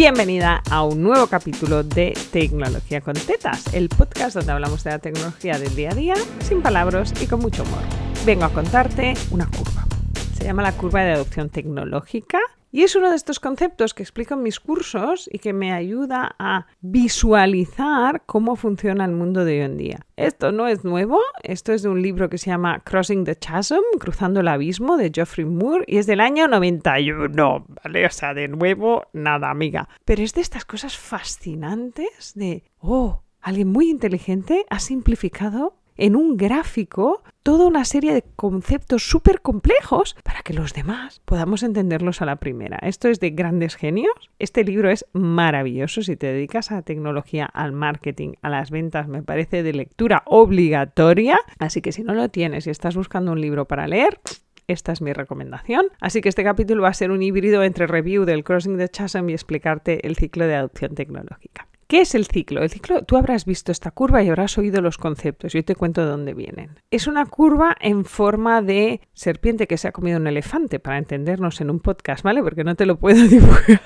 Bienvenida a un nuevo capítulo de Tecnología con Tetas, el podcast donde hablamos de la tecnología del día a día, sin palabras y con mucho humor. Vengo a contarte una curva. Se llama la curva de adopción tecnológica y es uno de estos conceptos que explico en mis cursos y que me ayuda a visualizar cómo funciona el mundo de hoy en día. Esto no es nuevo, esto es de un libro que se llama Crossing the Chasm, Cruzando el Abismo, de Geoffrey Moore, y es del año 91, ¿vale? O sea, de nuevo, nada, amiga. Pero es de estas cosas fascinantes de, oh, alguien muy inteligente ha simplificado en un gráfico toda una serie de conceptos súper complejos para que los demás podamos entenderlos a la primera. Esto es de grandes genios. Este libro es maravilloso. Si te dedicas a tecnología, al marketing, a las ventas, me parece de lectura obligatoria. Así que si no lo tienes y estás buscando un libro para leer, esta es mi recomendación. Así que este capítulo va a ser un híbrido entre review del Crossing the Chasm y explicarte el ciclo de adopción tecnológica. ¿Qué es el ciclo? El ciclo, tú habrás visto esta curva y habrás oído los conceptos. Yo te cuento de dónde vienen. Es una curva en forma de serpiente que se ha comido un elefante, para entendernos en un podcast, ¿vale? Porque no te lo puedo dibujar.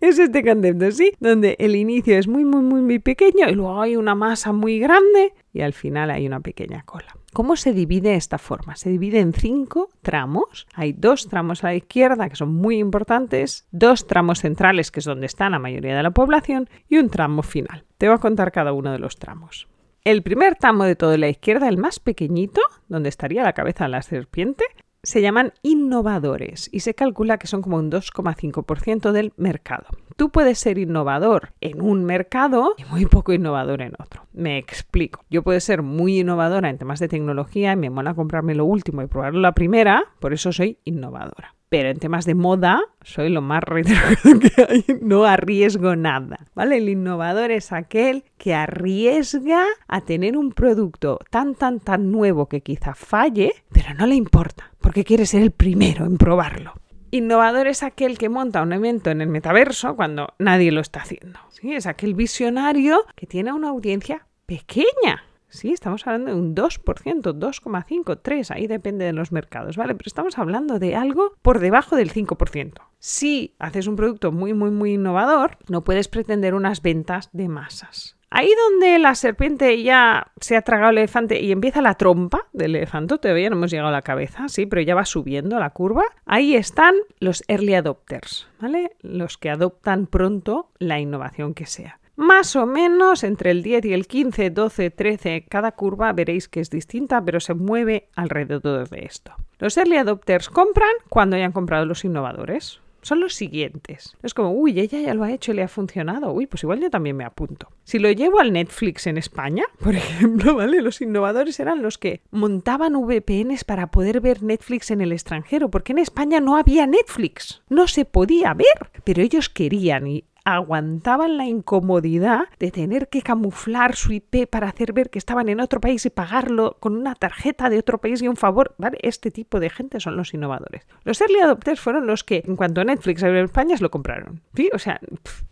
es este concepto, ¿sí? Donde el inicio es muy, muy, muy, muy pequeño y luego hay una masa muy grande y al final hay una pequeña cola. ¿Cómo se divide esta forma? Se divide en cinco tramos. Hay dos tramos a la izquierda que son muy importantes, dos tramos centrales que es donde está la mayoría de la población y un tramo final. Te voy a contar cada uno de los tramos. El primer tramo de todo la izquierda, el más pequeñito, donde estaría la cabeza de la serpiente, se llaman innovadores y se calcula que son como un 2,5% del mercado. Tú puedes ser innovador en un mercado y muy poco innovador en otro. Me explico. Yo puedo ser muy innovadora en temas de tecnología y me mola comprarme lo último y probarlo la primera, por eso soy innovadora pero en temas de moda soy lo más retrógrado que hay, no arriesgo nada, ¿vale? El innovador es aquel que arriesga a tener un producto tan, tan, tan nuevo que quizá falle, pero no le importa, porque quiere ser el primero en probarlo. Innovador es aquel que monta un evento en el metaverso cuando nadie lo está haciendo. Es aquel visionario que tiene una audiencia pequeña, Sí, estamos hablando de un 2%, 2,5, 3, ahí depende de los mercados, ¿vale? Pero estamos hablando de algo por debajo del 5%. Si haces un producto muy, muy, muy innovador, no puedes pretender unas ventas de masas. Ahí donde la serpiente ya se ha tragado el elefante y empieza la trompa del elefante, todavía no hemos llegado a la cabeza, sí, pero ya va subiendo la curva. Ahí están los early adopters, ¿vale? Los que adoptan pronto la innovación que sea. Más o menos entre el 10 y el 15, 12, 13, cada curva veréis que es distinta, pero se mueve alrededor de esto. Los early adopters compran cuando hayan comprado los innovadores. Son los siguientes. Es como, uy, ella ya lo ha hecho y le ha funcionado. Uy, pues igual yo también me apunto. Si lo llevo al Netflix en España, por ejemplo, ¿vale? Los innovadores eran los que montaban VPNs para poder ver Netflix en el extranjero, porque en España no había Netflix. No se podía ver, pero ellos querían y aguantaban la incomodidad de tener que camuflar su IP para hacer ver que estaban en otro país y pagarlo con una tarjeta de otro país y un favor. ¿vale? Este tipo de gente son los innovadores. Los early adopters fueron los que, en cuanto Netflix abrió en España, lo compraron. ¿sí? O sea,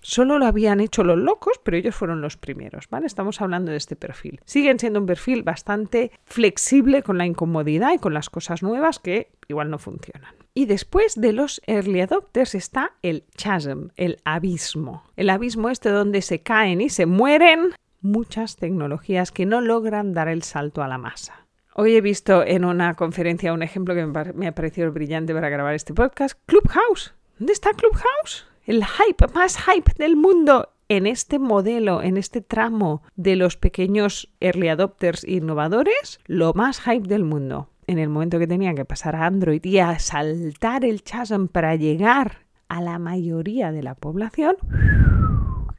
solo lo habían hecho los locos, pero ellos fueron los primeros. ¿vale? Estamos hablando de este perfil. Siguen siendo un perfil bastante flexible con la incomodidad y con las cosas nuevas que igual no funcionan. Y después de los early adopters está el chasm, el abismo. El abismo este donde se caen y se mueren muchas tecnologías que no logran dar el salto a la masa. Hoy he visto en una conferencia un ejemplo que me ha parecido brillante para grabar este podcast. Clubhouse. ¿Dónde está Clubhouse? El hype más hype del mundo en este modelo, en este tramo de los pequeños early adopters innovadores, lo más hype del mundo en el momento que tenía que pasar a Android y a saltar el chasm para llegar a la mayoría de la población,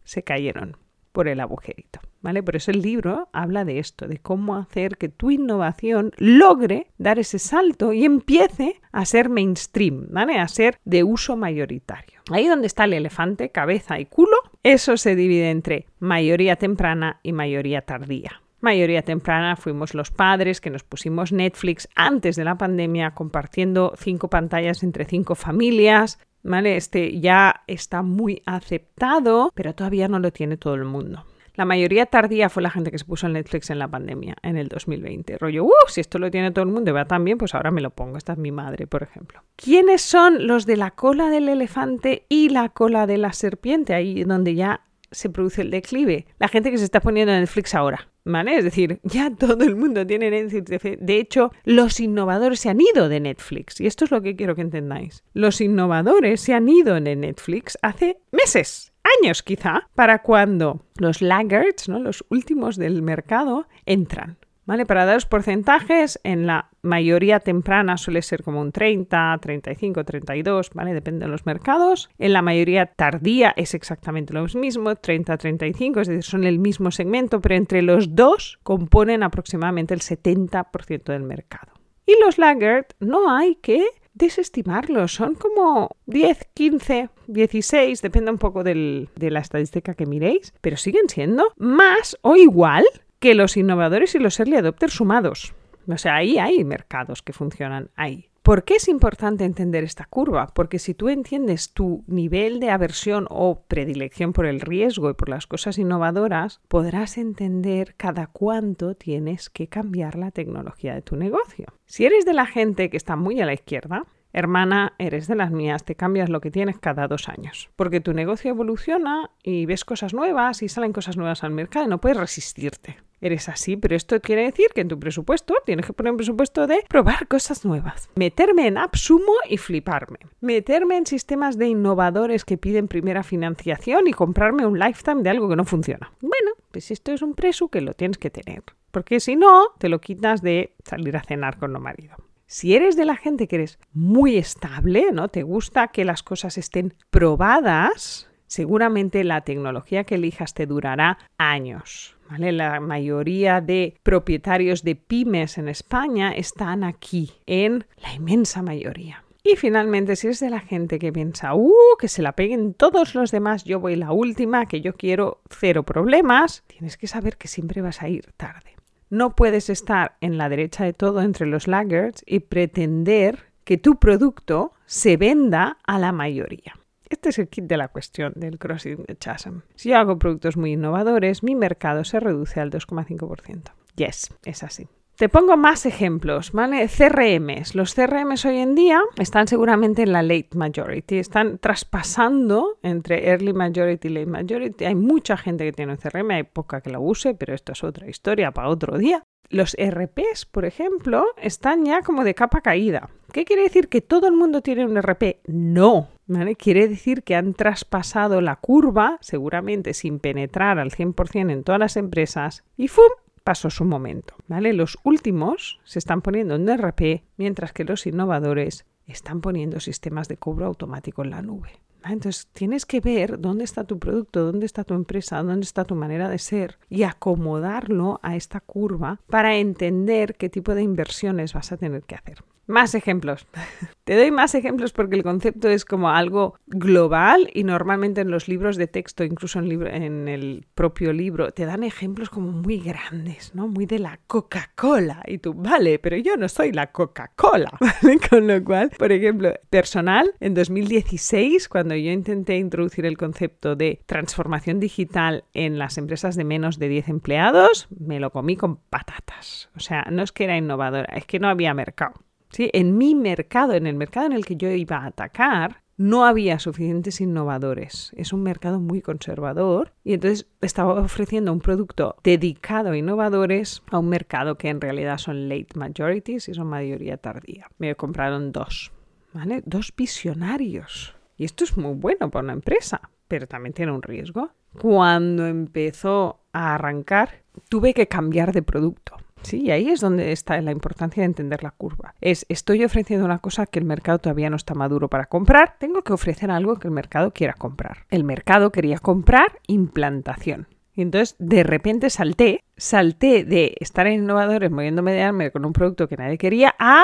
se cayeron por el agujerito. ¿Vale? Por eso el libro habla de esto, de cómo hacer que tu innovación logre dar ese salto y empiece a ser mainstream, ¿vale? A ser de uso mayoritario. Ahí donde está el elefante, cabeza y culo, eso se divide entre mayoría temprana y mayoría tardía mayoría temprana fuimos los padres que nos pusimos Netflix antes de la pandemia compartiendo cinco pantallas entre cinco familias. ¿Vale? Este ya está muy aceptado, pero todavía no lo tiene todo el mundo. La mayoría tardía fue la gente que se puso Netflix en la pandemia, en el 2020. Rollo, uh, si esto lo tiene todo el mundo y va tan bien, pues ahora me lo pongo. Esta es mi madre, por ejemplo. ¿Quiénes son los de la cola del elefante y la cola de la serpiente? Ahí donde ya se produce el declive. La gente que se está poniendo en Netflix ahora. ¿Vale? Es decir, ya todo el mundo tiene Netflix. De hecho, los innovadores se han ido de Netflix. Y esto es lo que quiero que entendáis. Los innovadores se han ido de Netflix hace meses, años quizá, para cuando los laggards, ¿no? los últimos del mercado, entran. ¿Vale? Para daros porcentajes, en la mayoría temprana suele ser como un 30, 35, 32, ¿vale? Depende de los mercados. En la mayoría tardía es exactamente lo mismo, 30, 35, es decir, son el mismo segmento, pero entre los dos componen aproximadamente el 70% del mercado. Y los laggard no hay que desestimarlos, son como 10, 15, 16, depende un poco de la estadística que miréis, pero siguen siendo más o igual que los innovadores y los early adopters sumados. O sea, ahí hay mercados que funcionan ahí. ¿Por qué es importante entender esta curva? Porque si tú entiendes tu nivel de aversión o predilección por el riesgo y por las cosas innovadoras, podrás entender cada cuánto tienes que cambiar la tecnología de tu negocio. Si eres de la gente que está muy a la izquierda, Hermana, eres de las mías, te cambias lo que tienes cada dos años, porque tu negocio evoluciona y ves cosas nuevas y salen cosas nuevas al mercado y no puedes resistirte. Eres así, pero esto quiere decir que en tu presupuesto tienes que poner un presupuesto de probar cosas nuevas. Meterme en AppSumo y fliparme. Meterme en sistemas de innovadores que piden primera financiación y comprarme un lifetime de algo que no funciona. Bueno, pues esto es un presu que lo tienes que tener, porque si no, te lo quitas de salir a cenar con lo marido. Si eres de la gente que eres muy estable, ¿no? Te gusta que las cosas estén probadas, seguramente la tecnología que elijas te durará años. La mayoría de propietarios de pymes en España están aquí, en la inmensa mayoría. Y finalmente, si eres de la gente que piensa, uh, que se la peguen todos los demás, yo voy la última, que yo quiero cero problemas, tienes que saber que siempre vas a ir tarde. No puedes estar en la derecha de todo entre los laggards y pretender que tu producto se venda a la mayoría. Este es el kit de la cuestión del crossing de chasm. Si yo hago productos muy innovadores, mi mercado se reduce al 2,5%. Yes, es así. Te pongo más ejemplos, ¿vale? CRMs. Los CRMs hoy en día están seguramente en la late majority, están traspasando entre early majority y late majority. Hay mucha gente que tiene un CRM, hay poca que lo use, pero esto es otra historia para otro día. Los RPs, por ejemplo, están ya como de capa caída. ¿Qué quiere decir? ¿Que todo el mundo tiene un RP? No. ¿Vale? Quiere decir que han traspasado la curva, seguramente sin penetrar al 100% en todas las empresas, y ¡fum! pasó su momento. ¿vale? Los últimos se están poniendo en RP, mientras que los innovadores están poniendo sistemas de cobro automático en la nube. Entonces tienes que ver dónde está tu producto, dónde está tu empresa, dónde está tu manera de ser y acomodarlo a esta curva para entender qué tipo de inversiones vas a tener que hacer. Más ejemplos. Te doy más ejemplos porque el concepto es como algo global y normalmente en los libros de texto, incluso en, el propio libro, te dan ejemplos como muy grandes, ¿no? Muy de la Coca-Cola. Y tú, vale, pero yo no soy la Coca-Cola. Con lo cual, por ejemplo, personal, en 2016, cuando yo intenté introducir el concepto de transformación digital en las empresas de menos de 10 empleados, me lo comí con patatas. O sea, no es que era innovadora, es que no había mercado. En mi mercado, en el mercado en el que yo iba a atacar, no había suficientes innovadores. Es un mercado muy conservador y entonces estaba ofreciendo un producto dedicado a innovadores a un mercado que en realidad son late majorities y son mayoría tardía. Me compraron dos, ¿vale? Dos visionarios. Y esto es muy bueno para una empresa, pero también tiene un riesgo. Cuando empezó a arrancar, tuve que cambiar de producto. Sí, y ahí es donde está la importancia de entender la curva. Es, estoy ofreciendo una cosa que el mercado todavía no está maduro para comprar, tengo que ofrecer algo que el mercado quiera comprar. El mercado quería comprar implantación. Y entonces de repente salté, salté de estar en innovadores moviéndome de arme con un producto que nadie quería a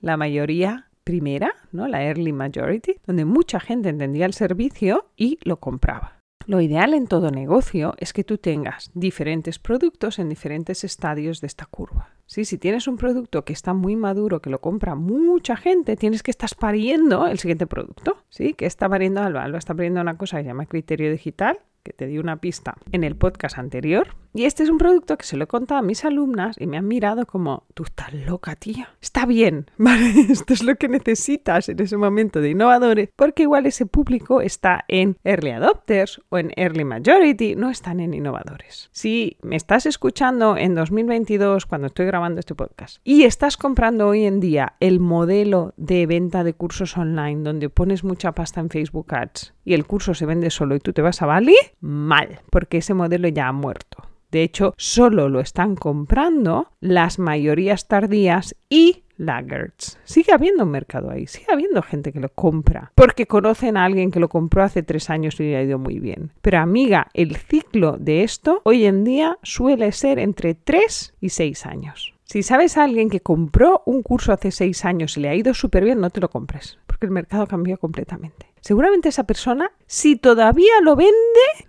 la mayoría primera, ¿no? La early majority, donde mucha gente entendía el servicio y lo compraba. Lo ideal en todo negocio es que tú tengas diferentes productos en diferentes estadios de esta curva. Si tienes un producto que está muy maduro, que lo compra mucha gente, tienes que estar pariendo el siguiente producto. ¿sí? ¿Qué está pariendo Alba? Alba está pariendo una cosa que se llama criterio digital, que te di una pista en el podcast anterior. Y este es un producto que se lo he contado a mis alumnas y me han mirado como, tú estás loca, tía. Está bien, ¿vale? Esto es lo que necesitas en ese momento de innovadores, porque igual ese público está en Early Adopters o en Early Majority, no están en innovadores. Si me estás escuchando en 2022 cuando estoy grabando este podcast y estás comprando hoy en día el modelo de venta de cursos online donde pones mucha pasta en Facebook Ads y el curso se vende solo y tú te vas a Bali, mal, porque ese modelo ya ha muerto. De hecho, solo lo están comprando las mayorías tardías y laggards. Sigue habiendo un mercado ahí, sigue habiendo gente que lo compra, porque conocen a alguien que lo compró hace tres años y le ha ido muy bien. Pero amiga, el ciclo de esto hoy en día suele ser entre tres y seis años. Si sabes a alguien que compró un curso hace seis años y le ha ido súper bien, no te lo compres, porque el mercado cambió completamente. Seguramente esa persona, si todavía lo vende,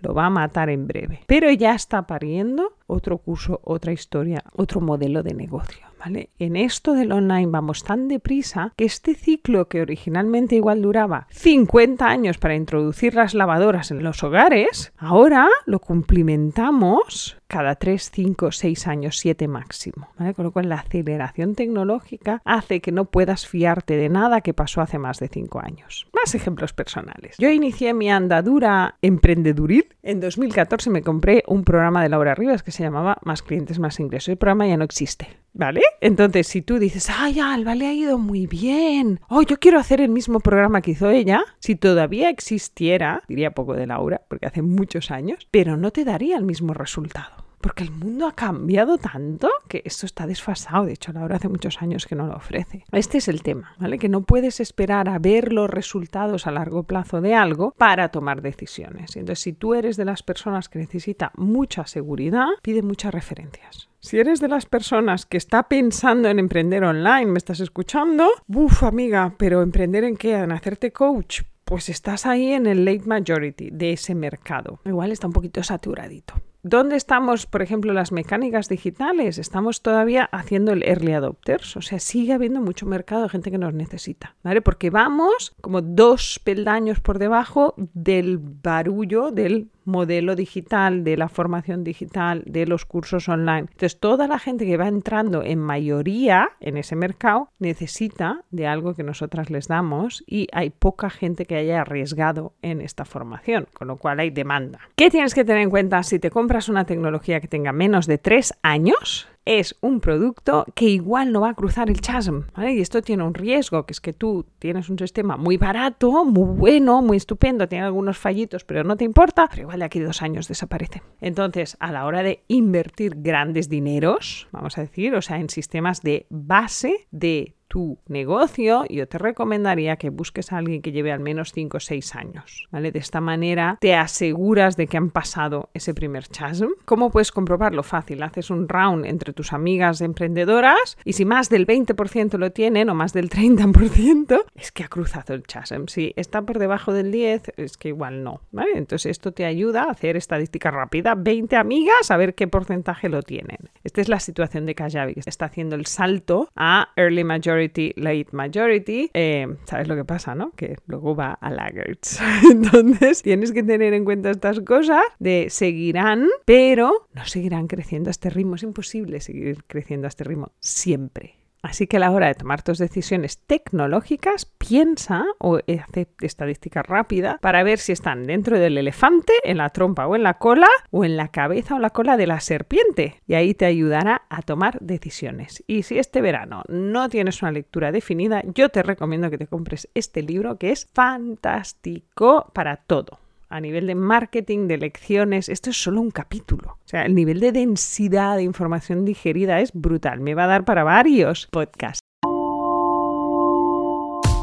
lo va a matar en breve. Pero ya está pariendo otro curso, otra historia, otro modelo de negocio. ¿Vale? En esto del online vamos tan deprisa que este ciclo que originalmente igual duraba 50 años para introducir las lavadoras en los hogares, ahora lo cumplimentamos cada 3, 5, 6 años, 7 máximo. Con lo cual la aceleración tecnológica hace que no puedas fiarte de nada que pasó hace más de 5 años. Más ejemplos personales. Yo inicié mi andadura emprendeduril. En 2014 me compré un programa de Laura Rivas que se llamaba Más clientes, más ingresos. El programa ya no existe. ¿Vale? Entonces, si tú dices, ay, Alba, le ha ido muy bien. Oh, yo quiero hacer el mismo programa que hizo ella. Si todavía existiera, diría poco de Laura, porque hace muchos años, pero no te daría el mismo resultado. Porque el mundo ha cambiado tanto que esto está desfasado. De hecho, Laura hace muchos años que no lo ofrece. Este es el tema, ¿vale? Que no puedes esperar a ver los resultados a largo plazo de algo para tomar decisiones. Entonces, si tú eres de las personas que necesita mucha seguridad, pide muchas referencias. Si eres de las personas que está pensando en emprender online, me estás escuchando, buf, amiga, pero emprender en qué? En hacerte coach. Pues estás ahí en el late majority de ese mercado. Igual está un poquito saturadito. ¿Dónde estamos, por ejemplo, las mecánicas digitales? Estamos todavía haciendo el early adopters, o sea, sigue habiendo mucho mercado de gente que nos necesita, ¿vale? Porque vamos como dos peldaños por debajo del barullo del modelo digital, de la formación digital, de los cursos online. Entonces, toda la gente que va entrando en mayoría en ese mercado necesita de algo que nosotras les damos y hay poca gente que haya arriesgado en esta formación, con lo cual hay demanda. ¿Qué tienes que tener en cuenta si te compras una tecnología que tenga menos de tres años? Es un producto que igual no va a cruzar el chasm, ¿vale? Y esto tiene un riesgo, que es que tú tienes un sistema muy barato, muy bueno, muy estupendo, tiene algunos fallitos, pero no te importa, pero igual de aquí dos años desaparece. Entonces, a la hora de invertir grandes dineros, vamos a decir, o sea, en sistemas de base de tu negocio, yo te recomendaría que busques a alguien que lleve al menos 5 o 6 años. ¿vale? De esta manera te aseguras de que han pasado ese primer chasm. ¿Cómo puedes comprobarlo? Fácil. Haces un round entre tus amigas emprendedoras y si más del 20% lo tienen o más del 30%, es que ha cruzado el chasm. Si está por debajo del 10, es que igual no. ¿vale? Entonces esto te ayuda a hacer estadística rápida. 20 amigas, a ver qué porcentaje lo tienen. Esta es la situación de Kajabi, que está haciendo el salto a Early Majority late majority, eh, ¿sabes lo que pasa, no? Que luego va a laggards. Entonces, tienes que tener en cuenta estas cosas de seguirán, pero no seguirán creciendo a este ritmo. Es imposible seguir creciendo a este ritmo siempre. Así que a la hora de tomar tus decisiones tecnológicas, piensa o hace estadística rápida para ver si están dentro del elefante, en la trompa o en la cola, o en la cabeza o la cola de la serpiente. Y ahí te ayudará a tomar decisiones. Y si este verano no tienes una lectura definida, yo te recomiendo que te compres este libro que es fantástico para todo a nivel de marketing, de lecciones, esto es solo un capítulo. O sea, el nivel de densidad de información digerida es brutal. Me va a dar para varios podcasts.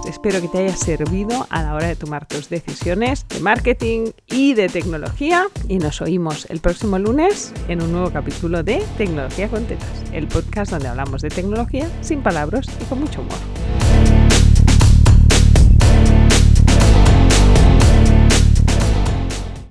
Espero que te haya servido a la hora de tomar tus decisiones de marketing y de tecnología. Y nos oímos el próximo lunes en un nuevo capítulo de Tecnología con el podcast donde hablamos de tecnología sin palabras y con mucho humor.